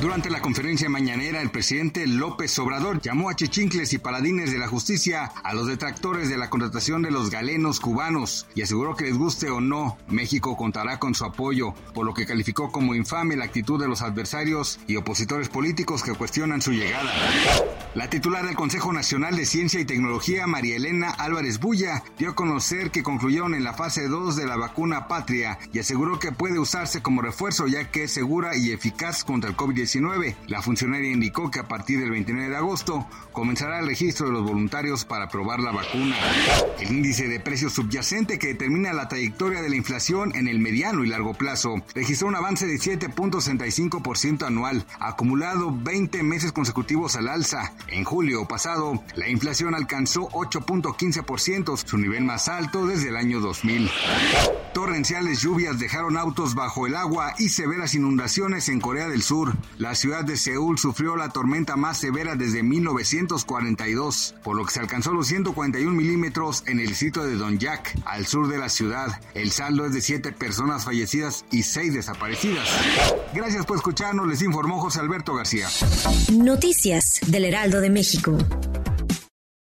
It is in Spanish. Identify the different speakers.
Speaker 1: Durante la conferencia mañanera, el presidente López Obrador llamó a chichincles y paladines de la justicia a los detractores de la contratación de los galenos cubanos y aseguró que les guste o no, México contará con su apoyo, por lo que calificó como infame la actitud de los adversarios y opositores políticos que cuestionan su llegada. La titular del Consejo Nacional de Ciencia y Tecnología, María Elena Álvarez Bulla, dio a conocer que concluyeron en la fase 2 de la vacuna Patria y aseguró que puede usarse como refuerzo ya que es segura y eficaz contra el COVID-19 la funcionaria indicó que a partir del 29 de agosto comenzará el registro de los voluntarios para probar la vacuna. El índice de precios subyacente que determina la trayectoria de la inflación en el mediano y largo plazo registró un avance de 7.65% anual, acumulado 20 meses consecutivos al alza. En julio pasado, la inflación alcanzó 8.15%, su nivel más alto desde el año 2000. Torrenciales lluvias dejaron autos bajo el agua y severas inundaciones en Corea del Sur. La ciudad de Seúl sufrió la tormenta más severa desde 1942, por lo que se alcanzó los 141 milímetros en el sitio de Donyak, al sur de la ciudad. El saldo es de 7 personas fallecidas y 6 desaparecidas. Gracias por escucharnos, les informó José Alberto García.
Speaker 2: Noticias del Heraldo de México.